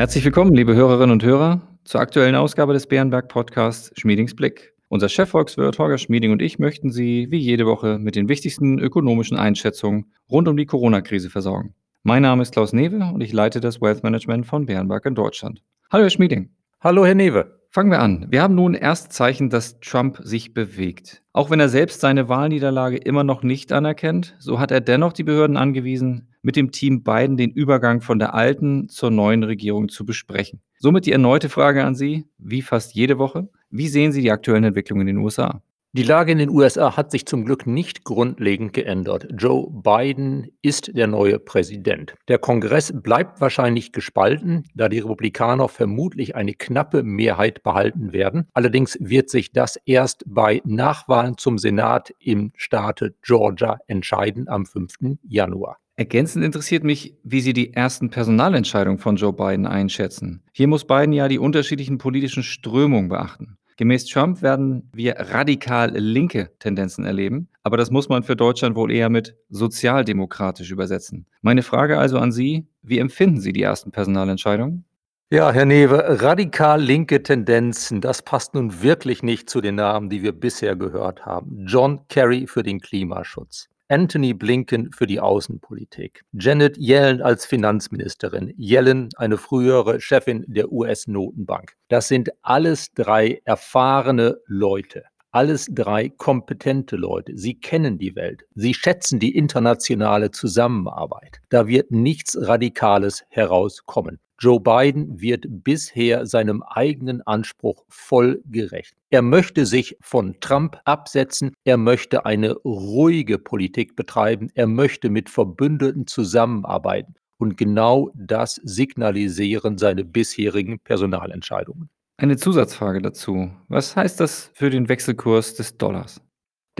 Herzlich willkommen, liebe Hörerinnen und Hörer, zur aktuellen Ausgabe des Bärenberg Podcasts Schmiedings Blick. Unser Chefvolkswirt Holger Schmieding und ich möchten Sie wie jede Woche mit den wichtigsten ökonomischen Einschätzungen rund um die Corona-Krise versorgen. Mein Name ist Klaus Newe und ich leite das Wealth Management von Bärenberg in Deutschland. Hallo, Herr Schmieding. Hallo, Herr Newe. Fangen wir an. Wir haben nun erst Zeichen, dass Trump sich bewegt. Auch wenn er selbst seine Wahlniederlage immer noch nicht anerkennt, so hat er dennoch die Behörden angewiesen, mit dem Team Biden den Übergang von der alten zur neuen Regierung zu besprechen. Somit die erneute Frage an Sie, wie fast jede Woche. Wie sehen Sie die aktuellen Entwicklungen in den USA? Die Lage in den USA hat sich zum Glück nicht grundlegend geändert. Joe Biden ist der neue Präsident. Der Kongress bleibt wahrscheinlich gespalten, da die Republikaner vermutlich eine knappe Mehrheit behalten werden. Allerdings wird sich das erst bei Nachwahlen zum Senat im Staate Georgia entscheiden am 5. Januar. Ergänzend interessiert mich, wie Sie die ersten Personalentscheidungen von Joe Biden einschätzen. Hier muss Biden ja die unterschiedlichen politischen Strömungen beachten. Gemäß Trump werden wir radikal linke Tendenzen erleben, aber das muss man für Deutschland wohl eher mit sozialdemokratisch übersetzen. Meine Frage also an Sie, wie empfinden Sie die ersten Personalentscheidungen? Ja, Herr Newe, radikal linke Tendenzen, das passt nun wirklich nicht zu den Namen, die wir bisher gehört haben. John Kerry für den Klimaschutz. Anthony Blinken für die Außenpolitik, Janet Yellen als Finanzministerin, Yellen eine frühere Chefin der US-Notenbank. Das sind alles drei erfahrene Leute. Alles drei kompetente Leute. Sie kennen die Welt. Sie schätzen die internationale Zusammenarbeit. Da wird nichts Radikales herauskommen. Joe Biden wird bisher seinem eigenen Anspruch voll gerecht. Er möchte sich von Trump absetzen, er möchte eine ruhige Politik betreiben, er möchte mit Verbündeten zusammenarbeiten. Und genau das signalisieren seine bisherigen Personalentscheidungen. Eine Zusatzfrage dazu. Was heißt das für den Wechselkurs des Dollars?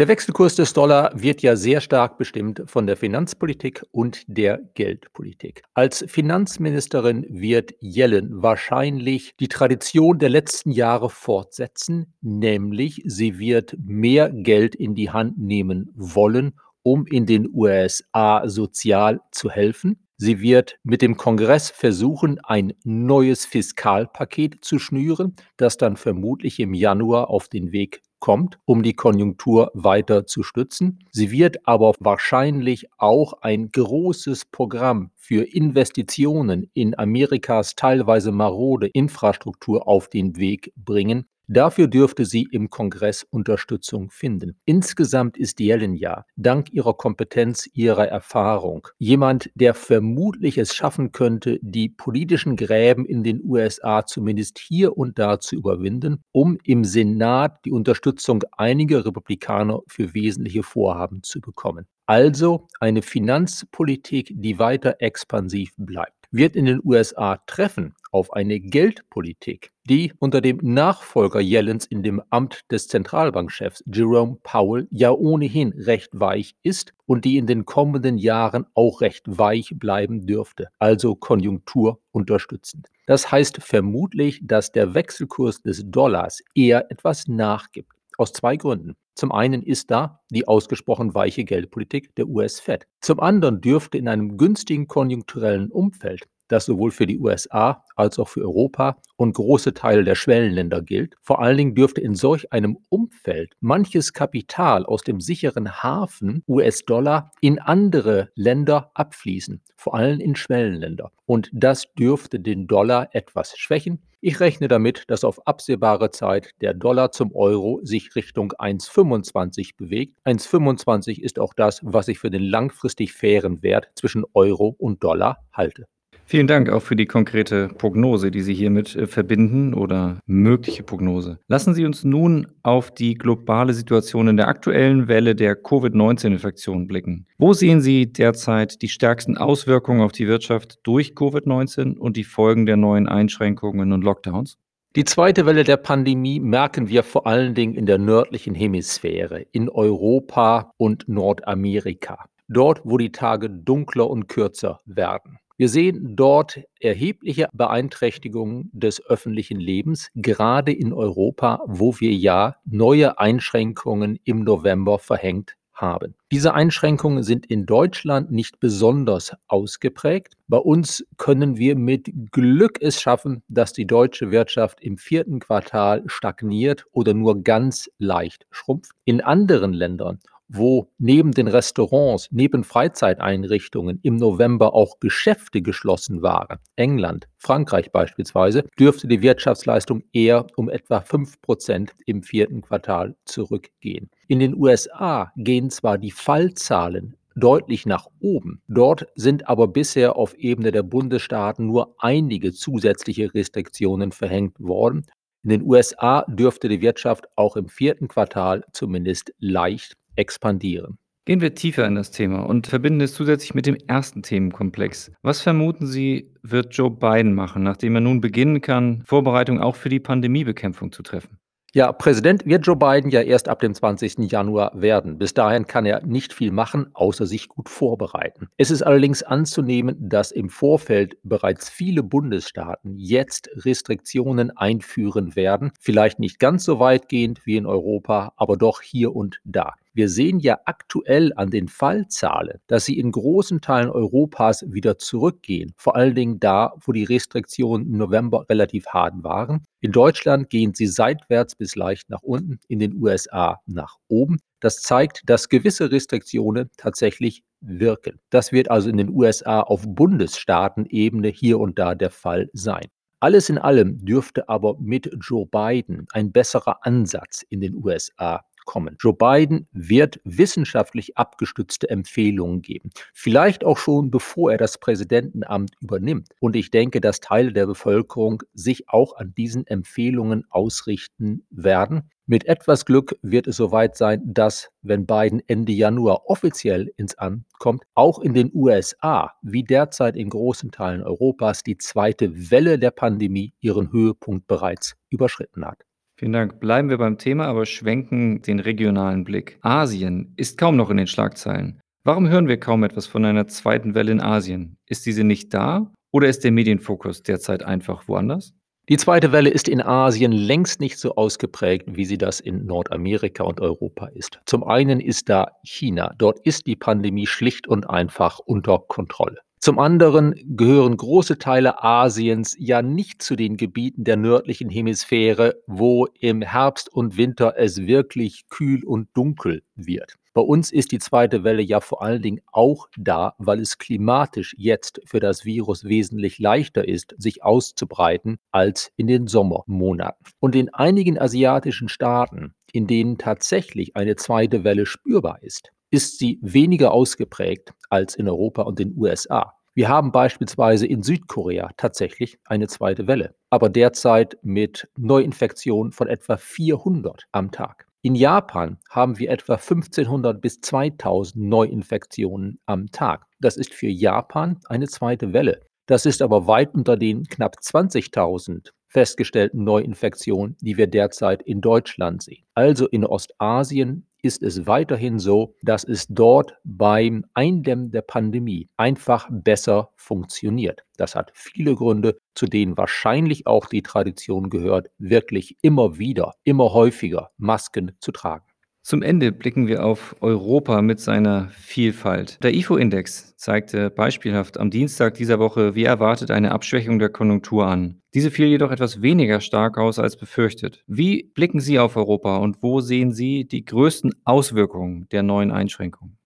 Der Wechselkurs des Dollar wird ja sehr stark bestimmt von der Finanzpolitik und der Geldpolitik. Als Finanzministerin wird Yellen wahrscheinlich die Tradition der letzten Jahre fortsetzen, nämlich sie wird mehr Geld in die Hand nehmen wollen, um in den USA sozial zu helfen. Sie wird mit dem Kongress versuchen, ein neues Fiskalpaket zu schnüren, das dann vermutlich im Januar auf den Weg kommt, um die Konjunktur weiter zu stützen. Sie wird aber wahrscheinlich auch ein großes Programm für Investitionen in Amerikas teilweise marode Infrastruktur auf den Weg bringen, Dafür dürfte sie im Kongress Unterstützung finden. Insgesamt ist Yellen ja, dank ihrer Kompetenz, ihrer Erfahrung, jemand, der vermutlich es schaffen könnte, die politischen Gräben in den USA zumindest hier und da zu überwinden, um im Senat die Unterstützung einiger Republikaner für wesentliche Vorhaben zu bekommen. Also eine Finanzpolitik, die weiter expansiv bleibt wird in den USA treffen auf eine Geldpolitik, die unter dem Nachfolger Yellens in dem Amt des Zentralbankchefs Jerome Powell ja ohnehin recht weich ist und die in den kommenden Jahren auch recht weich bleiben dürfte, also Konjunktur unterstützend. Das heißt vermutlich, dass der Wechselkurs des Dollars eher etwas nachgibt. Aus zwei Gründen. Zum einen ist da die ausgesprochen weiche Geldpolitik der US-Fed. Zum anderen dürfte in einem günstigen konjunkturellen Umfeld das sowohl für die USA als auch für Europa und große Teile der Schwellenländer gilt. Vor allen Dingen dürfte in solch einem Umfeld manches Kapital aus dem sicheren Hafen US-Dollar in andere Länder abfließen, vor allem in Schwellenländer. Und das dürfte den Dollar etwas schwächen. Ich rechne damit, dass auf absehbare Zeit der Dollar zum Euro sich Richtung 1,25 bewegt. 1,25 ist auch das, was ich für den langfristig fairen Wert zwischen Euro und Dollar halte. Vielen Dank auch für die konkrete Prognose, die Sie hiermit äh, verbinden oder mögliche Prognose. Lassen Sie uns nun auf die globale Situation in der aktuellen Welle der Covid-19-Infektion blicken. Wo sehen Sie derzeit die stärksten Auswirkungen auf die Wirtschaft durch Covid-19 und die Folgen der neuen Einschränkungen und Lockdowns? Die zweite Welle der Pandemie merken wir vor allen Dingen in der nördlichen Hemisphäre, in Europa und Nordamerika. Dort, wo die Tage dunkler und kürzer werden. Wir sehen dort erhebliche Beeinträchtigungen des öffentlichen Lebens, gerade in Europa, wo wir ja neue Einschränkungen im November verhängt haben. Diese Einschränkungen sind in Deutschland nicht besonders ausgeprägt. Bei uns können wir mit Glück es schaffen, dass die deutsche Wirtschaft im vierten Quartal stagniert oder nur ganz leicht schrumpft. In anderen Ländern wo neben den Restaurants, neben Freizeiteinrichtungen im November auch Geschäfte geschlossen waren, England, Frankreich beispielsweise, dürfte die Wirtschaftsleistung eher um etwa 5 Prozent im vierten Quartal zurückgehen. In den USA gehen zwar die Fallzahlen deutlich nach oben. Dort sind aber bisher auf Ebene der Bundesstaaten nur einige zusätzliche Restriktionen verhängt worden. In den USA dürfte die Wirtschaft auch im vierten Quartal zumindest leicht expandieren. Gehen wir tiefer in das Thema und verbinden es zusätzlich mit dem ersten Themenkomplex. Was vermuten Sie, wird Joe Biden machen, nachdem er nun beginnen kann, Vorbereitungen auch für die Pandemiebekämpfung zu treffen? Ja, Präsident wird Joe Biden ja erst ab dem 20. Januar werden. Bis dahin kann er nicht viel machen, außer sich gut vorbereiten. Es ist allerdings anzunehmen, dass im Vorfeld bereits viele Bundesstaaten jetzt Restriktionen einführen werden. Vielleicht nicht ganz so weitgehend wie in Europa, aber doch hier und da. Wir sehen ja aktuell an den Fallzahlen, dass sie in großen Teilen Europas wieder zurückgehen. Vor allen Dingen da, wo die Restriktionen im November relativ hart waren. In Deutschland gehen sie seitwärts bis leicht nach unten, in den USA nach oben. Das zeigt, dass gewisse Restriktionen tatsächlich wirken. Das wird also in den USA auf Bundesstaatenebene hier und da der Fall sein. Alles in allem dürfte aber mit Joe Biden ein besserer Ansatz in den USA kommen. Joe Biden wird wissenschaftlich abgestützte Empfehlungen geben. Vielleicht auch schon bevor er das Präsidentenamt übernimmt. Und ich denke, dass Teile der Bevölkerung sich auch an diesen Empfehlungen ausrichten werden. Mit etwas Glück wird es soweit sein, dass, wenn Biden Ende Januar offiziell ins Amt kommt, auch in den USA, wie derzeit in großen Teilen Europas, die zweite Welle der Pandemie ihren Höhepunkt bereits überschritten hat. Vielen Dank. Bleiben wir beim Thema, aber schwenken den regionalen Blick. Asien ist kaum noch in den Schlagzeilen. Warum hören wir kaum etwas von einer zweiten Welle in Asien? Ist diese nicht da oder ist der Medienfokus derzeit einfach woanders? Die zweite Welle ist in Asien längst nicht so ausgeprägt, wie sie das in Nordamerika und Europa ist. Zum einen ist da China. Dort ist die Pandemie schlicht und einfach unter Kontrolle. Zum anderen gehören große Teile Asiens ja nicht zu den Gebieten der nördlichen Hemisphäre, wo im Herbst und Winter es wirklich kühl und dunkel wird. Bei uns ist die zweite Welle ja vor allen Dingen auch da, weil es klimatisch jetzt für das Virus wesentlich leichter ist, sich auszubreiten als in den Sommermonaten. Und in einigen asiatischen Staaten, in denen tatsächlich eine zweite Welle spürbar ist, ist sie weniger ausgeprägt als in Europa und den USA. Wir haben beispielsweise in Südkorea tatsächlich eine zweite Welle, aber derzeit mit Neuinfektionen von etwa 400 am Tag. In Japan haben wir etwa 1500 bis 2000 Neuinfektionen am Tag. Das ist für Japan eine zweite Welle. Das ist aber weit unter den knapp 20.000 festgestellten Neuinfektionen, die wir derzeit in Deutschland sehen. Also in Ostasien ist es weiterhin so, dass es dort beim Eindämmen der Pandemie einfach besser funktioniert. Das hat viele Gründe, zu denen wahrscheinlich auch die Tradition gehört, wirklich immer wieder, immer häufiger Masken zu tragen. Zum Ende blicken wir auf Europa mit seiner Vielfalt. Der IFO-Index zeigte beispielhaft am Dienstag dieser Woche wie erwartet eine Abschwächung der Konjunktur an. Diese fiel jedoch etwas weniger stark aus als befürchtet. Wie blicken Sie auf Europa und wo sehen Sie die größten Auswirkungen der neuen Einschränkungen?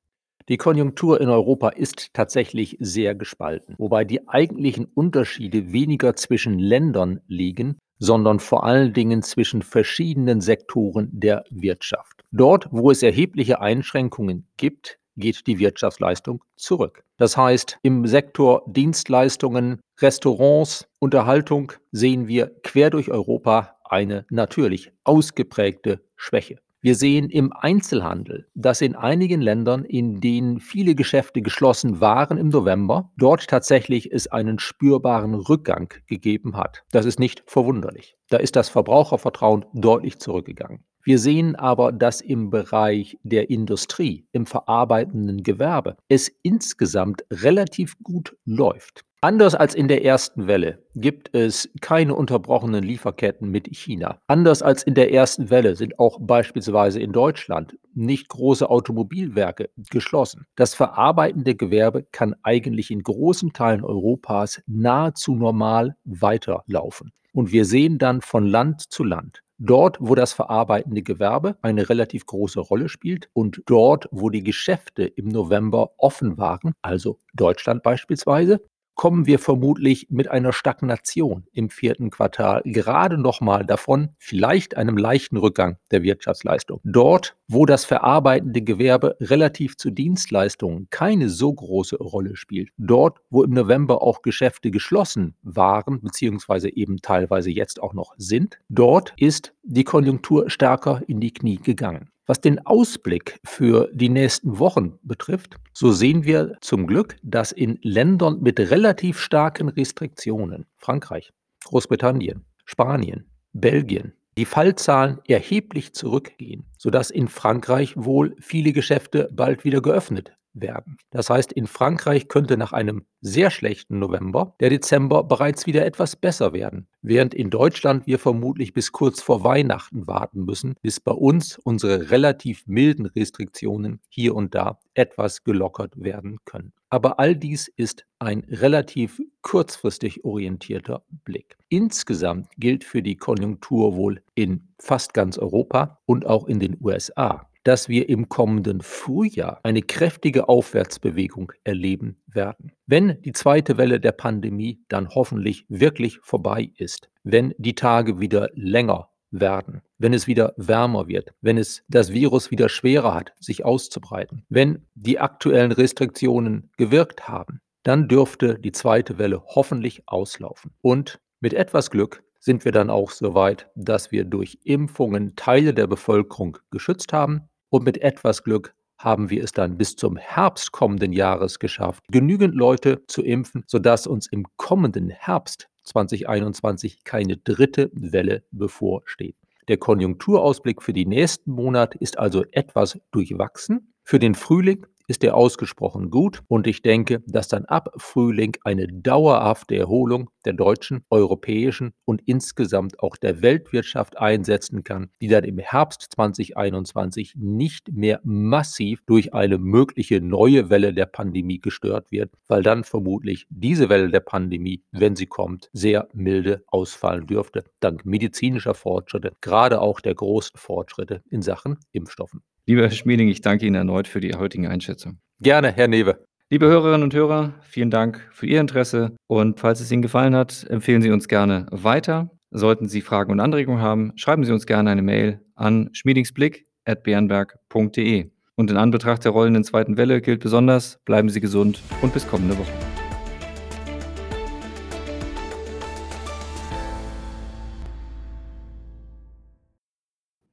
Die Konjunktur in Europa ist tatsächlich sehr gespalten, wobei die eigentlichen Unterschiede weniger zwischen Ländern liegen, sondern vor allen Dingen zwischen verschiedenen Sektoren der Wirtschaft. Dort, wo es erhebliche Einschränkungen gibt, geht die Wirtschaftsleistung zurück. Das heißt, im Sektor Dienstleistungen, Restaurants, Unterhaltung sehen wir quer durch Europa eine natürlich ausgeprägte Schwäche. Wir sehen im Einzelhandel, dass in einigen Ländern, in denen viele Geschäfte geschlossen waren im November, dort tatsächlich es einen spürbaren Rückgang gegeben hat. Das ist nicht verwunderlich. Da ist das Verbrauchervertrauen deutlich zurückgegangen. Wir sehen aber, dass im Bereich der Industrie, im verarbeitenden Gewerbe, es insgesamt relativ gut läuft. Anders als in der ersten Welle gibt es keine unterbrochenen Lieferketten mit China. Anders als in der ersten Welle sind auch beispielsweise in Deutschland nicht große Automobilwerke geschlossen. Das verarbeitende Gewerbe kann eigentlich in großen Teilen Europas nahezu normal weiterlaufen. Und wir sehen dann von Land zu Land, Dort, wo das verarbeitende Gewerbe eine relativ große Rolle spielt und dort, wo die Geschäfte im November offen waren, also Deutschland beispielsweise, kommen wir vermutlich mit einer Stagnation im vierten Quartal gerade noch mal davon, vielleicht einem leichten Rückgang der Wirtschaftsleistung. Dort, wo das verarbeitende Gewerbe relativ zu Dienstleistungen keine so große Rolle spielt, dort, wo im November auch Geschäfte geschlossen waren, beziehungsweise eben teilweise jetzt auch noch sind, dort ist die Konjunktur stärker in die Knie gegangen. Was den Ausblick für die nächsten Wochen betrifft, so sehen wir zum Glück, dass in Ländern mit relativ starken Restriktionen, Frankreich, Großbritannien, Spanien, Belgien, die Fallzahlen erheblich zurückgehen, sodass in Frankreich wohl viele Geschäfte bald wieder geöffnet werden. Das heißt, in Frankreich könnte nach einem sehr schlechten November der Dezember bereits wieder etwas besser werden, während in Deutschland wir vermutlich bis kurz vor Weihnachten warten müssen, bis bei uns unsere relativ milden Restriktionen hier und da etwas gelockert werden können. Aber all dies ist ein relativ kurzfristig orientierter Blick. Insgesamt gilt für die Konjunktur wohl in fast ganz Europa und auch in den USA dass wir im kommenden Frühjahr eine kräftige Aufwärtsbewegung erleben werden. Wenn die zweite Welle der Pandemie dann hoffentlich wirklich vorbei ist, wenn die Tage wieder länger werden, wenn es wieder wärmer wird, wenn es das Virus wieder schwerer hat, sich auszubreiten, wenn die aktuellen Restriktionen gewirkt haben, dann dürfte die zweite Welle hoffentlich auslaufen. Und mit etwas Glück sind wir dann auch so weit, dass wir durch Impfungen Teile der Bevölkerung geschützt haben und mit etwas Glück haben wir es dann bis zum Herbst kommenden Jahres geschafft, genügend Leute zu impfen, sodass uns im kommenden Herbst 2021 keine dritte Welle bevorsteht. Der Konjunkturausblick für die nächsten Monate ist also etwas durchwachsen. Für den Frühling ist er ausgesprochen gut und ich denke, dass dann ab Frühling eine dauerhafte Erholung der deutschen, europäischen und insgesamt auch der Weltwirtschaft einsetzen kann, die dann im Herbst 2021 nicht mehr massiv durch eine mögliche neue Welle der Pandemie gestört wird, weil dann vermutlich diese Welle der Pandemie, wenn sie kommt, sehr milde ausfallen dürfte, dank medizinischer Fortschritte, gerade auch der großen Fortschritte in Sachen Impfstoffen. Lieber Herr Schmieding, ich danke Ihnen erneut für die heutigen Einschätzungen. Gerne, Herr Newe. Liebe Hörerinnen und Hörer, vielen Dank für Ihr Interesse und falls es Ihnen gefallen hat, empfehlen Sie uns gerne weiter. Sollten Sie Fragen und Anregungen haben, schreiben Sie uns gerne eine Mail an schmiedingsblick.bernberg.de. Und in Anbetracht der rollenden zweiten Welle gilt besonders, bleiben Sie gesund und bis kommende Woche.